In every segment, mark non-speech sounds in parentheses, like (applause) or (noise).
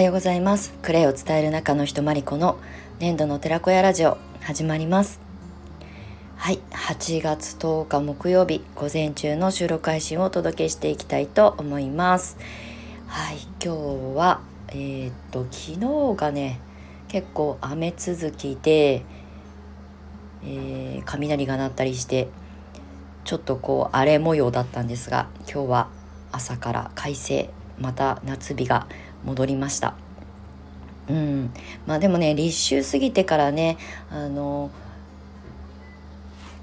はようございます。クレイを伝える中の人まりこの粘土の寺子屋ラジオ始まります。はい8月10日木曜日午前中の収録配信をお届けしていきたいと思います。はい今日はえー、っと昨日がね結構雨続きで、えー、雷が鳴ったりしてちょっとこう荒れ模様だったんですが今日は朝から快晴また夏日が戻りましたうんまあでもね立秋過ぎてからねあの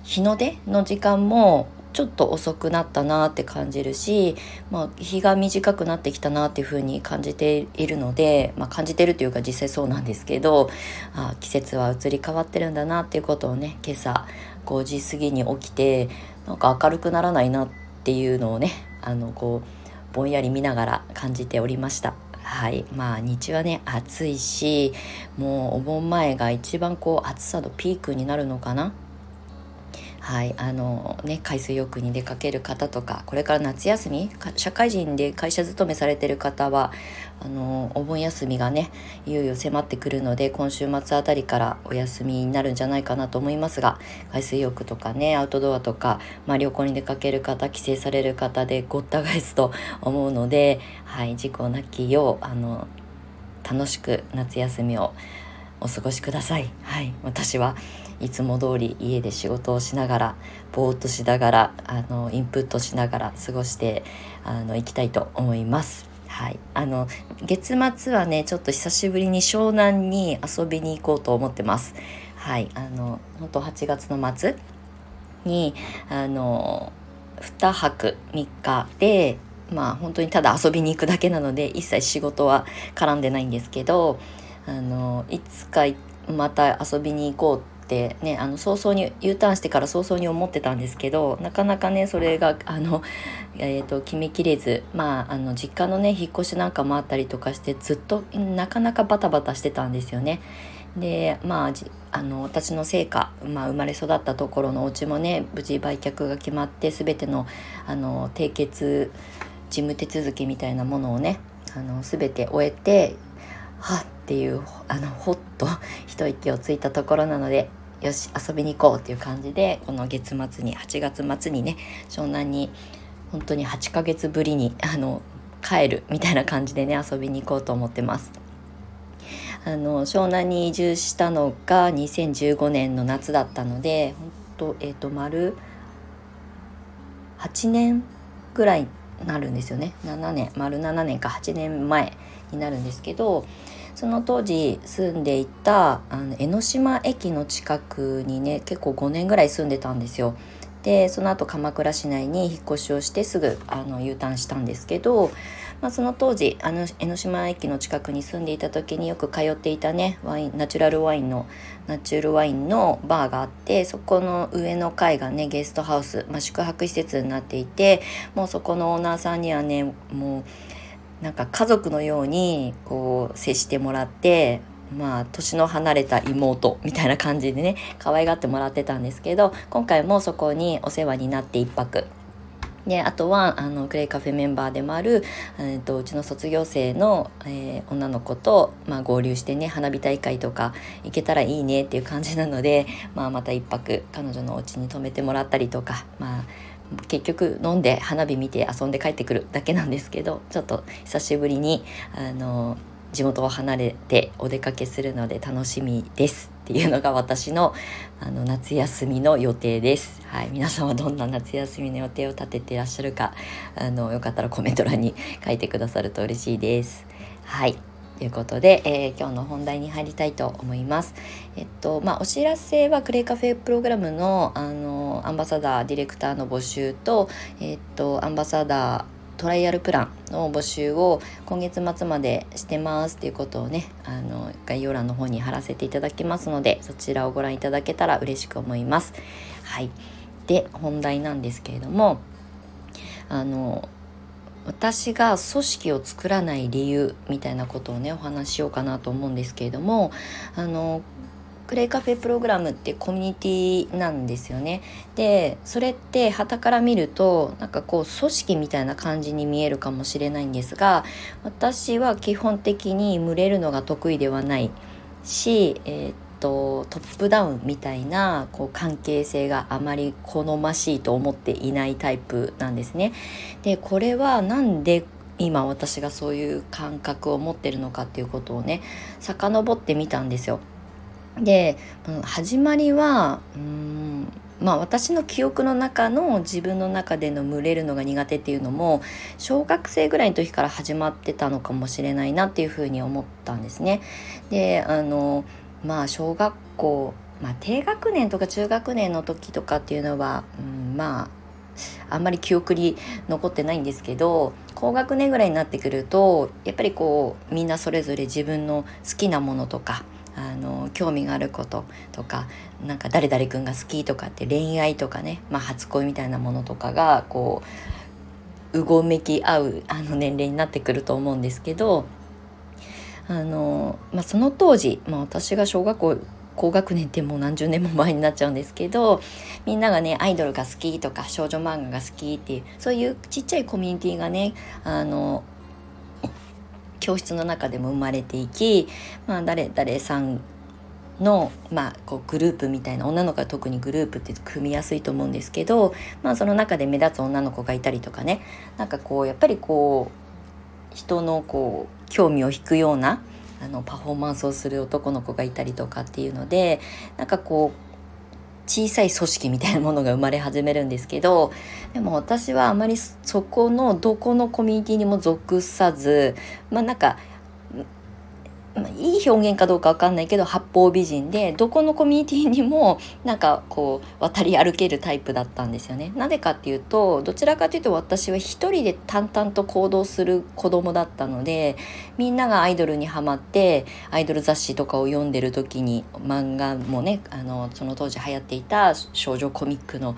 日の出の時間もちょっと遅くなったなって感じるし、まあ、日が短くなってきたなっていうふうに感じているので、まあ、感じてるというか実際そうなんですけどあ季節は移り変わってるんだなっていうことをね今朝5時過ぎに起きてなんか明るくならないなっていうのをねあのこうぼんやり見ながら感じておりました。はい。まあ日中はね暑いしもうお盆前が一番こう暑さのピークになるのかな。はいあのね海水浴に出かける方とかこれから夏休み社会人で会社勤めされてる方はあのお盆休みがねいよいよ迫ってくるので今週末あたりからお休みになるんじゃないかなと思いますが海水浴とかねアウトドアとか、まあ、旅行に出かける方帰省される方でごった返すと思うので、はい、事故なきようあの楽しく夏休みをお過ごしください。はい、私はいつも通り家で仕事をしながらぼーっとしながらあのインプットしながら過ごしてあの行きたいと思います。はい、あの月末はねちょっと久しぶりに湘南に遊びに行こうと思ってます。はい、あの本当8月の末にあの2泊3日でまあ本当にただ遊びに行くだけなので一切仕事は絡んでないんですけどあのいつかまた遊びに行こうってねあの早々に U ターンしてから早々に思ってたんですけどなかなかねそれがあの、えーと、決めきれずまああの実家のね引っ越しなんかもあったりとかしてずっとなかなかバタバタしてたんですよね。でまああの私の成果、まあ、生まれ育ったところのお家もね無事売却が決まって全てのあの締結事務手続きみたいなものをねあの全て終えてはっっていうあのほっと一息をついたところなのでよし遊びに行こうっていう感じでこの月末に8月末にね湘南に本当に8ヶ月ぶりにあの帰るみたいな感じでね遊びに行こうと思ってます。あの湘南に移住したのが2015年の夏だったので本当えっ、ー、と丸8年ぐらいなるんですよね7年丸7年か8年前になるんですけどその当時住んでいたあの江ノ島駅の近くにね結構5年ぐらい住んでたんですよ。でその後鎌倉市内に引っ越しをしてすぐあの U ターンしたんですけど、まあ、その当時あの江ノ島駅の近くに住んでいた時によく通っていたねワインナチュラルワインのナチュラルワインのバーがあってそこの上の階がねゲストハウス、まあ、宿泊施設になっていてもうそこのオーナーさんにはねもうなんか家族のようにこう接してもらってまあ年の離れた妹みたいな感じでね可愛がってもらってたんですけど今回もそこにお世話になって1泊。であとはあのクレイカフェメンバーでもある、えーと、うちの卒業生の、えー、女の子と、まあ、合流してね花火大会とか行けたらいいねっていう感じなので、まあ、また1泊彼女のお家に泊めてもらったりとか、まあ、結局飲んで花火見て遊んで帰ってくるだけなんですけどちょっと久しぶりにあの地元を離れてお出かけするので楽しみですっていうのが私のあの夏休みの予定です。はい、皆さんはどんな夏休みの予定を立てていらっしゃるかあのよかったらコメント欄に書いてくださると嬉しいです。はいということで、えー、今日の本題に入りたいと思います。えっと、まあ、お知らせはクレイカフェプログラムの、あの、アンバサダー、ディレクターの募集と、えっと、アンバサダー、トライアルプランの募集を今月末までしてますっていうことをねあの概要欄の方に貼らせていただきますのでそちらをご覧いただけたら嬉しく思います。はい、で本題なんですけれどもあの私が組織を作らない理由みたいなことをねお話ししようかなと思うんですけれどもあのクレイカフェプログラムってコミュニティなんですよね。でそれって旗から見るとなんかこう組織みたいな感じに見えるかもしれないんですが私は基本的に群れるのが得意ではないし、えー、っとトップダウンみたいなこう関係性があまり好ましいと思っていないタイプなんですね。でこれはなんで今私がそういう感覚を持ってるのかっていうことをね遡ってみたんですよ。で始まりはうんまあ私の記憶の中の自分の中での群れるのが苦手っていうのも小学生ぐらいの時から始まってたのかもしれないなっていうふうに思ったんですね。であのまあ小学校、まあ、低学年とか中学年の時とかっていうのは、うん、まああんまり記憶に残ってないんですけど高学年ぐらいになってくるとやっぱりこうみんなそれぞれ自分の好きなものとかあの興味があることとかなんか誰々君が好きとかって恋愛とかね、まあ、初恋みたいなものとかがこううごめき合うあの年齢になってくると思うんですけどあの、まあ、その当時、まあ、私が小学校高学年ってもう何十年も前になっちゃうんですけどみんながねアイドルが好きとか少女漫画が好きっていうそういうちっちゃいコミュニティがねあの教室の中でも生まれていき、まあ、誰々さんの、まあ、こうグループみたいな女の子は特にグループって組みやすいと思うんですけど、まあ、その中で目立つ女の子がいたりとかねなんかこうやっぱりこう人のこう興味を引くようなあのパフォーマンスをする男の子がいたりとかっていうのでなんかこう小さい組織みたいなものが生まれ始めるんですけどでも私はあまりそこのどこのコミュニティにも属さずまあなんか、いい表現かどうかわかんないけど八方美人でどこのコミュニティにもなんかこう渡り歩けるタイプだったんですよね。なぜかっていうとどちらかというと私は一人で淡々と行動する子供だったのでみんながアイドルにはまってアイドル雑誌とかを読んでる時に漫画もねあのその当時流行っていた少女コミックの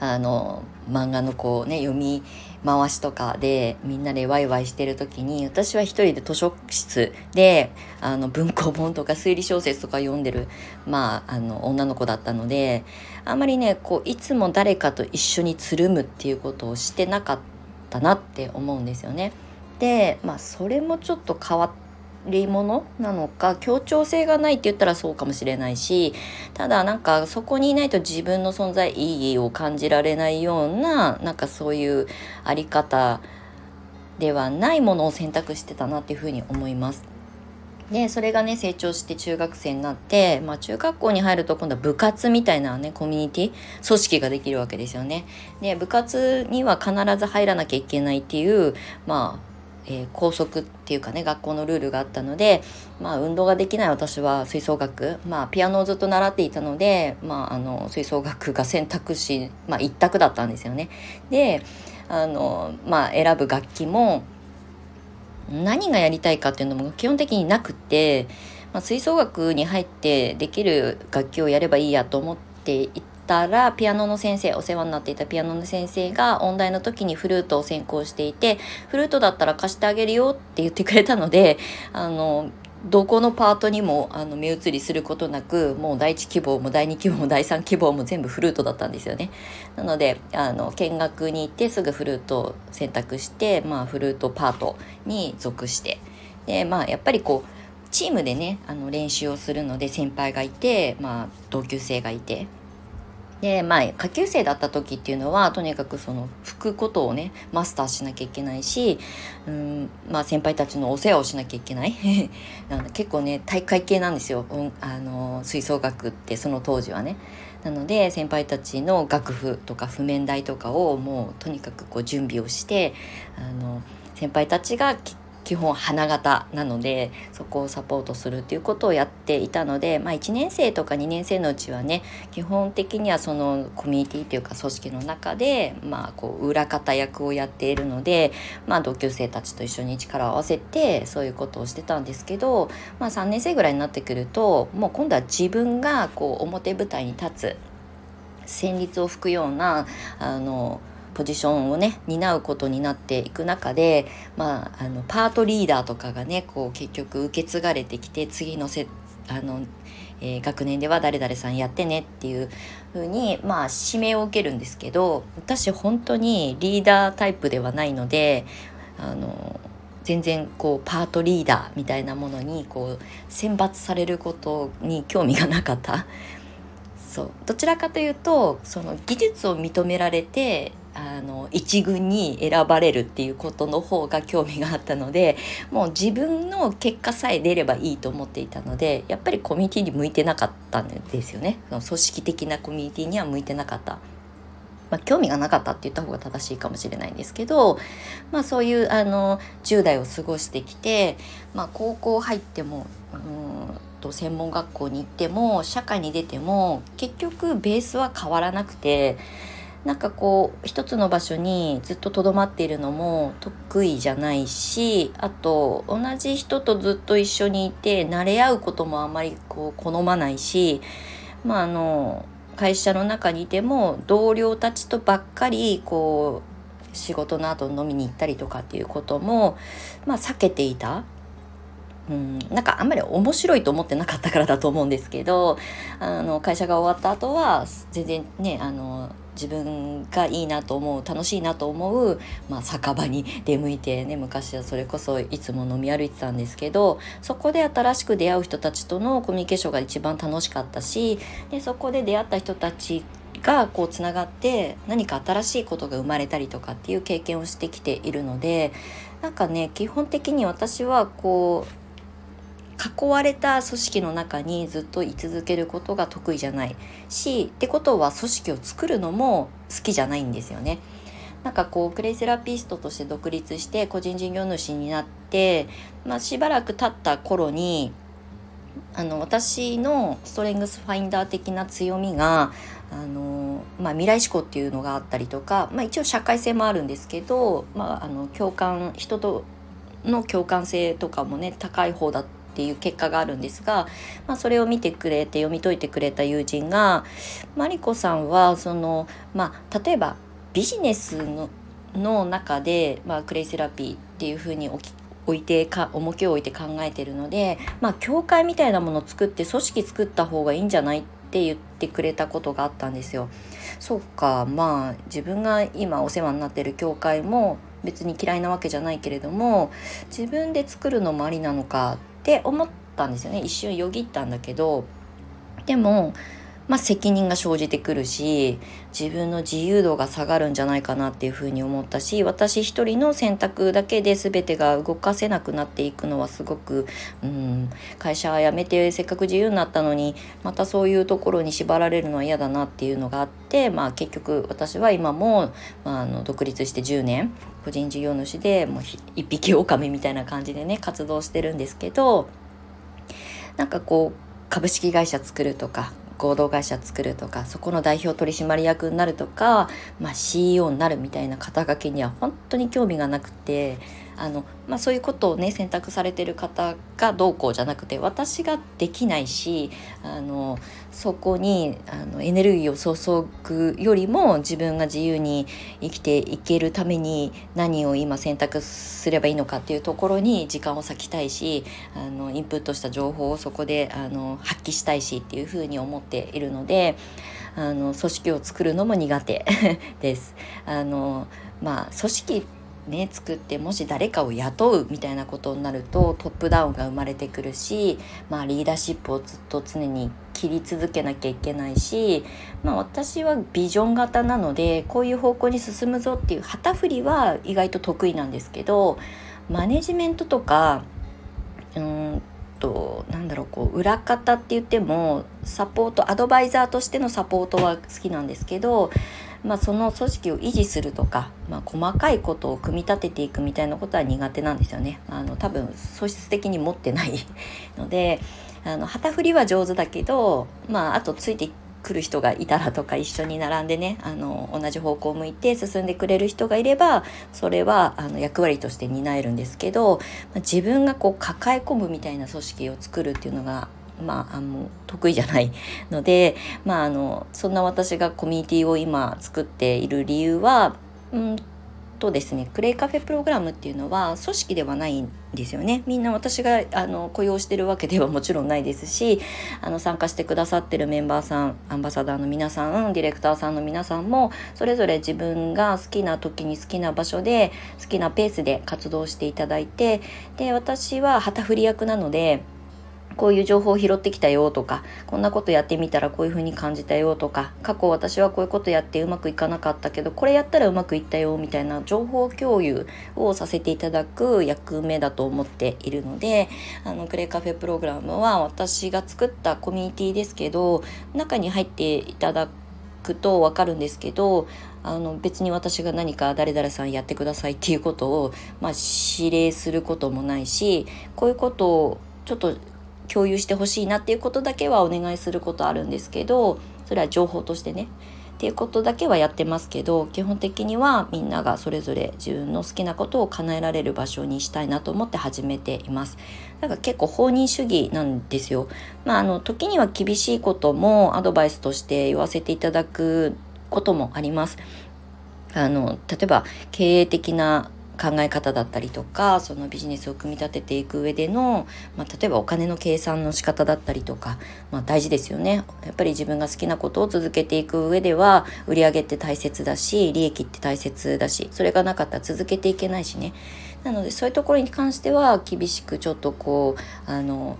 あの漫画のこうね読み回しとかでみんなでワイワイしてる時に私は一人で図書室であの文庫本とか推理小説とか読んでる、まあ、あの女の子だったのであんまりねこういつも誰かと一緒につるむっていうことをしてなかったなって思うんですよね。でまあそれもちょっと変わってり物なのか協調性がないって言ったらそうかもしれないしただなんかそこにいないと自分の存在意義を感じられないようななんかそういうあり方ではないものを選択してたなっていうふうに思います。でそれがね成長して中学生になって、まあ、中学校に入ると今度は部活みたいなねコミュニティ組織ができるわけですよね。で部活には必ず入らなきゃいけないっていうまあえー、校則っていうかね学校のルールがあったので、まあ、運動ができない私は吹奏楽、まあ、ピアノをずっと習っていたので、まあ、あの吹奏楽が選択肢、まあ、一択だったんですよね。であの、まあ、選ぶ楽器も何がやりたいかっていうのも基本的になくて、まあ、吹奏楽に入ってできる楽器をやればいいやと思っていたらピアノの先生お世話になっていたピアノの先生が音大の時にフルートを専攻していてフルートだったら貸してあげるよって言ってくれたのであのどこのパートにもあの目移りすることなくもう第1希望も第2希望も第3希望も全部フルートだったんですよね。なのであの見学に行ってすぐフルートを選択して、まあ、フルートパートに属してで、まあ、やっぱりこうチームでねあの練習をするので先輩がいて、まあ、同級生がいてでまあ下級生だった時っていうのはとにかくその吹くことをねマスターしなきゃいけないし、うんまあ、先輩たちのお世話をしなきゃいけない (laughs) 結構ね大会系なんですよ、うん、あの吹奏楽ってその当時はね。なので先輩たちの楽譜とか譜面台とかをもうとにかくこう準備をしてあの先輩たちが基本花形なのでそこをサポートするっていうことをやっていたので、まあ、1年生とか2年生のうちはね基本的にはそのコミュニティっていうか組織の中で、まあ、こう裏方役をやっているので、まあ、同級生たちと一緒に力を合わせてそういうことをしてたんですけど、まあ、3年生ぐらいになってくるともう今度は自分がこう表舞台に立つ旋律を吹くようなあのポジションをね担うことになっていく中で、まあ、あのパートリーダーとかがねこう結局受け継がれてきて次のせあのえー、学年では誰々さんやってねっていう風にまあ指名を受けるんですけど私本当にリーダータイプではないのであの全然こうパートリーダーみたいなものにこう選抜されることに興味がなかった。そう。どちらかというとその技術を認められてあの一軍に選ばれるっていうことの方が興味があったのでもう自分の結果さえ出ればいいと思っていたのでやっぱりコミュニティに向いてなかったんですよねその組織的なコミュニティには向いてなかった。まあ、興味がなかったって言った方が正しいかもしれないんですけど、まあ、そういうあの10代を過ごしてきて、まあ、高校入ってもうんと専門学校に行っても社会に出ても結局ベースは変わらなくてなんかこう一つの場所にずっととどまっているのも得意じゃないしあと同じ人とずっと一緒にいて慣れ合うこともあまりこう好まないしまああの会社の中にいても同僚たちとばっかりこう仕事の後飲みに行ったりとかっていうことも、まあ、避けていた。うん、なんかあんまり面白いと思ってなかったからだと思うんですけどあの会社が終わった後は全然ねあの自分がいいなと思う楽しいなと思う、まあ、酒場に出向いてね昔はそれこそいつも飲み歩いてたんですけどそこで新しく出会う人たちとのコミュニケーションが一番楽しかったしでそこで出会った人たちがこうつながって何か新しいことが生まれたりとかっていう経験をしてきているのでなんかね基本的に私はこう囲われた組織の中にずっと居続けることが得意じゃないしってことは組織を作るのも好きじゃないんですよね。なんかこうクレイセラピストとして独立して個人事業主になって、まあ、しばらく経った頃にあの私のストレングスファインダー的な強みがあの、まあ、未来志向っていうのがあったりとか、まあ、一応社会性もあるんですけど、まあ、あの共感人との共感性とかもね高い方だったっていう結果があるんですが、まあ、それを見てくれて読み解いてくれた友人がマリコさんはその、まあ、例えばビジネスのの中で、まあ、クレイセラピーっていうふうに置いてか重きを置いて考えてるので、まあ、教会みたいなものを作って組織作った方がいいんじゃないって言ってくれたことがあったんですよ。そうかまあ自分が今お世話になってる教会も別に嫌いなわけじゃないけれども自分で作るのもありなのかって思ったんですよね。一瞬よぎったんだけどでもまあ、責任が生じてくるし自分の自由度が下がるんじゃないかなっていうふうに思ったし私一人の選択だけで全てが動かせなくなっていくのはすごく、うん、会社辞めてせっかく自由になったのにまたそういうところに縛られるのは嫌だなっていうのがあって、まあ、結局私は今も、まあ、あの独立して10年個人事業主でもう一匹狼みたいな感じでね活動してるんですけどなんかこう株式会社作るとか合同会社作るとかそこの代表取締役になるとか、まあ、CEO になるみたいな肩書きには本当に興味がなくてあの、まあ、そういうことをね選択されてる方がどうこうじゃなくて私ができないしあのそこにあのエネルギーを注ぐよりも自分が自由に生きていけるために何を今選択すればいいのかっていうところに時間を割きたいしあのインプットした情報をそこであの発揮したいしっていうふうに思っているのであの組織を作るのも苦手 (laughs) です。あのまあ、組織ね作ってもし誰かを雇うみたいなことになるとトップダウンが生まれてくるし、まあ、リーダーシップをずっと常に切り続けなきゃいけないし、まあ、私はビジョン型なのでこういう方向に進むぞっていう旗振りは意外と得意なんですけどマネジメントとかうんとなんだろうこう裏方って言ってもサポートアドバイザーとしてのサポートは好きなんですけどまあ、その組織を維持するとか、まあ、細かいことを組み立てていくみたいなことは苦手なんですよね。あの多分素質的に持ってない (laughs) のであの旗振りは上手だけど、まあ、あとついてくる人がいたらとか一緒に並んでねあの同じ方向を向いて進んでくれる人がいればそれはあの役割として担えるんですけど、まあ、自分がこう抱え込むみたいな組織を作るっていうのがまあ、あの得意じゃないので、(laughs) まあ、あのそんな私がコミュニティを今作っている理由は、うんとですねクレイカフェプログラムっていうのは組織ではないんですよね。みんな私があの雇用してるわけではもちろんないですしあの参加してくださってるメンバーさんアンバサダーの皆さんディレクターさんの皆さんもそれぞれ自分が好きな時に好きな場所で好きなペースで活動していただいてで私は旗振り役なのでこういう情報を拾ってきたよとかこんなことやってみたらこういう風に感じたよとか過去私はこういうことやってうまくいかなかったけどこれやったらうまくいったよみたいな情報共有をさせていただく役目だと思っているのであのクレイカフェプログラムは私が作ったコミュニティですけど中に入っていただくと分かるんですけどあの別に私が何か誰々さんやってくださいっていうことを、まあ、指令することもないしこういうことをちょっと共有してほしいなっていうことだけはお願いすることあるんですけどそれは情報としてね。っていうことだけはやってますけど基本的にはみんながそれぞれ自分の好きなことを叶えられる場所にしたいなと思って始めています。だから結構放任主義なんですよ。まああの時には厳しいこともアドバイスとして言わせていただくこともあります。あの例えば経営的な考え方だったりとかそのビジネスを組み立てていく上での、まあ、例えばお金の計算の仕方だったりとか、まあ、大事ですよね。やっぱり自分が好きなことを続けていく上では売り上げって大切だし利益って大切だしそれがなかったら続けていけないしね。なのでそういうところに関しては厳しくちょっとこうあの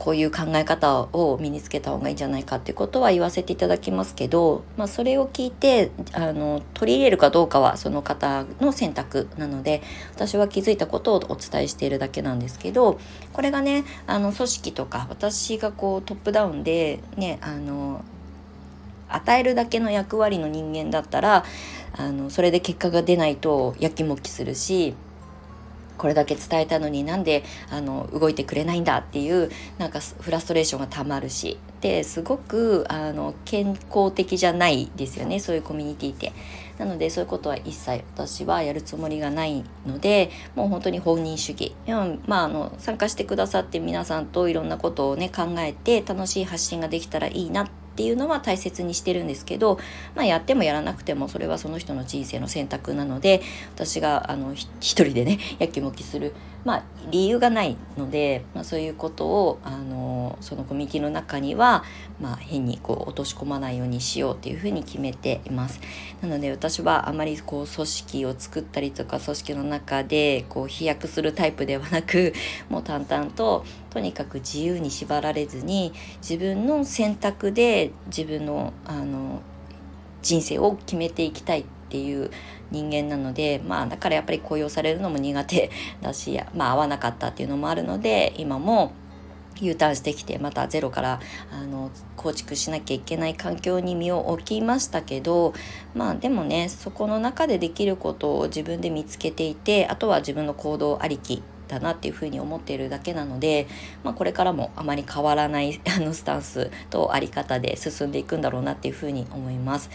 こういう考え方を身につけた方がいいんじゃないかっていうことは言わせていただきますけど、まあ、それを聞いてあの取り入れるかどうかはその方の選択なので私は気づいたことをお伝えしているだけなんですけどこれがねあの組織とか私がこうトップダウンでねあの与えるだけの役割の人間だったらあのそれで結果が出ないとやきもきするしこれだけ伝えたのになんであの動いてくれないんだっていうなんかフラストレーションがたまるしですごくあの健康的じゃないですよねそういうコミュニティって。なのでそういうことは一切私はやるつもりがないのでもう本当に本人主義まああの参加してくださって皆さんといろんなことをね考えて楽しい発信ができたらいいなってっていうのは大切にしてるんですけど、まあ、やってもやらなくてもそれはその人の人生の選択なので私があの一人でねやきもきする、まあ、理由がないので、まあ、そういうことをあのそのコミュニティの中には、まあ、変にこう落とし込まないようにしようっていうふうに決めています。なので私はあまりこう組織を作ったりとか組織の中でこう飛躍するタイプではなく (laughs) もう淡々ととにかく自由に縛られずに自分の選択で自分のあの人生を決めていきたいっていう人間なのでまあだからやっぱり雇用されるのも苦手だし (laughs) まあ合わなかったっていうのもあるので今も U ターンしてきてまたゼロからあの構築しなきゃいけない環境に身を置きましたけどまあでもねそこの中でできることを自分で見つけていてあとは自分の行動ありきだなっていうふうに思っているだけなので、まあ、これからもあまり変わらないあのスタンスとあり方で進んでいくんだろうなっていうふうに思います。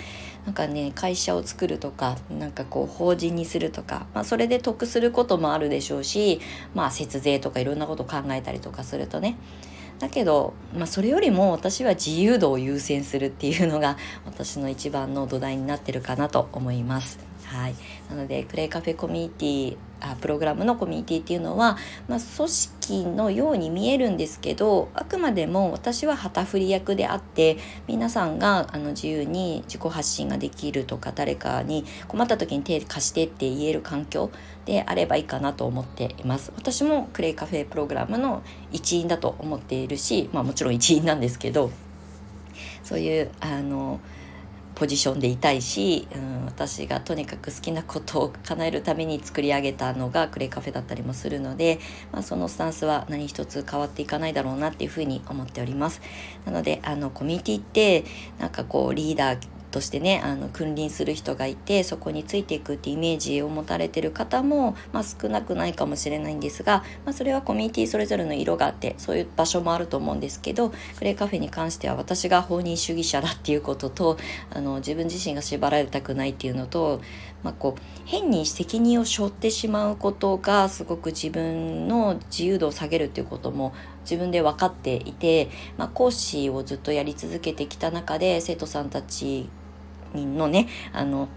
なんかね会社を作るとかなんかこう法人にするとか、まあ、それで得することもあるでしょうし、まあ、節税とかいろんなこと考えたりとかするとねだけど、まあ、それよりも私は自由度を優先するっていうのが私の一番の土台になってるかなと思います。はい、なのでクレイカフェコミュニティあプログラムのコミュニティっていうのは、まあ、組織のように見えるんですけどあくまでも私は旗振り役であって皆さんがあの自由に自己発信ができるとか誰かに困った時に手貸してって言える環境であればいいかなと思っています。私もクレイカフェプログラムの一員だと思っているし、まあ、もちろん一員なんですけどそういうあのポジションでいたいし、うん、私がとにかく好きなことを叶えるために作り上げたのがクレイカフェだったりもするので、まあ、そのスタンスは何一つ変わっていかないだろうなっていうふうに思っております。なのであのコミュニティってなんかこうリーダーとしてねあの君臨する人がいてそこについていくってイメージを持たれてる方も、まあ、少なくないかもしれないんですが、まあ、それはコミュニティそれぞれの色があってそういう場所もあると思うんですけどクレイカフェに関しては私が放任主義者だっていうこととあの自分自身が縛られたくないっていうのと、まあ、こう変に責任を背負ってしまうことがすごく自分の自由度を下げるっていうことも自分で分かっていて、まあ、講師をずっとやり続けてきた中で生徒さんたちのねあの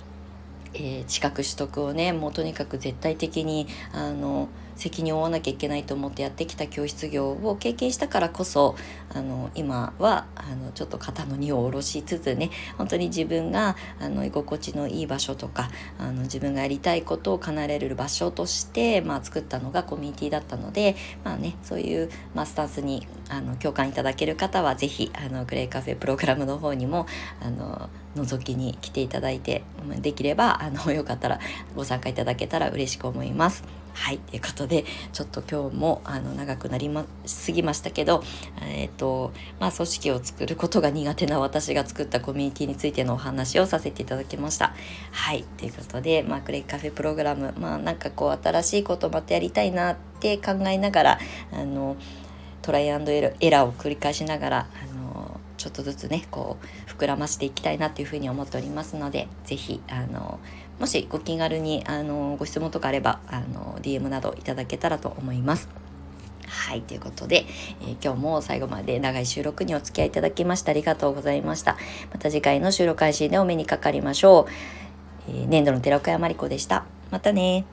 えー、資格取得をねもうとにかく絶対的にあの責任を負わなきゃいけないと思ってやってきた教室業を経験したからこそあの今はあのちょっと肩の荷を下ろしつつね本当に自分があの居心地のいい場所とかあの自分がやりたいことを叶えられる場所として、まあ、作ったのがコミュニティだったので、まあね、そういう、まあ、スタンスにあの共感いただける方は是非あのグレイカフェプログラムの方にもあの覗きに来ていただいてできればあのよかったらご参加いただけたら嬉しく思います。はい、ということで、ちょっと今日もあの長くなりますぎましたけど、えっ、ー、と、まあ、組織を作ることが苦手な私が作ったコミュニティについてのお話をさせていただきました。はい、ということで、まあ、クレイカフェプログラム、まあ、なんかこう、新しいことまたやりたいなって考えながら、あの、トライアンドエラーを繰り返しながら、あの、ちょっとずつね、こう、膨らましていきたいなというふうに思っておりますので、是非あの、もしご気軽にあのご質問とかあればあの DM などいただけたらと思います。はい、ということで、えー、今日も最後まで長い収録にお付き合いいただきましてありがとうございました。また次回の収録配信でお目にかかりましょう。えー、年度の寺岡山理子でした。またね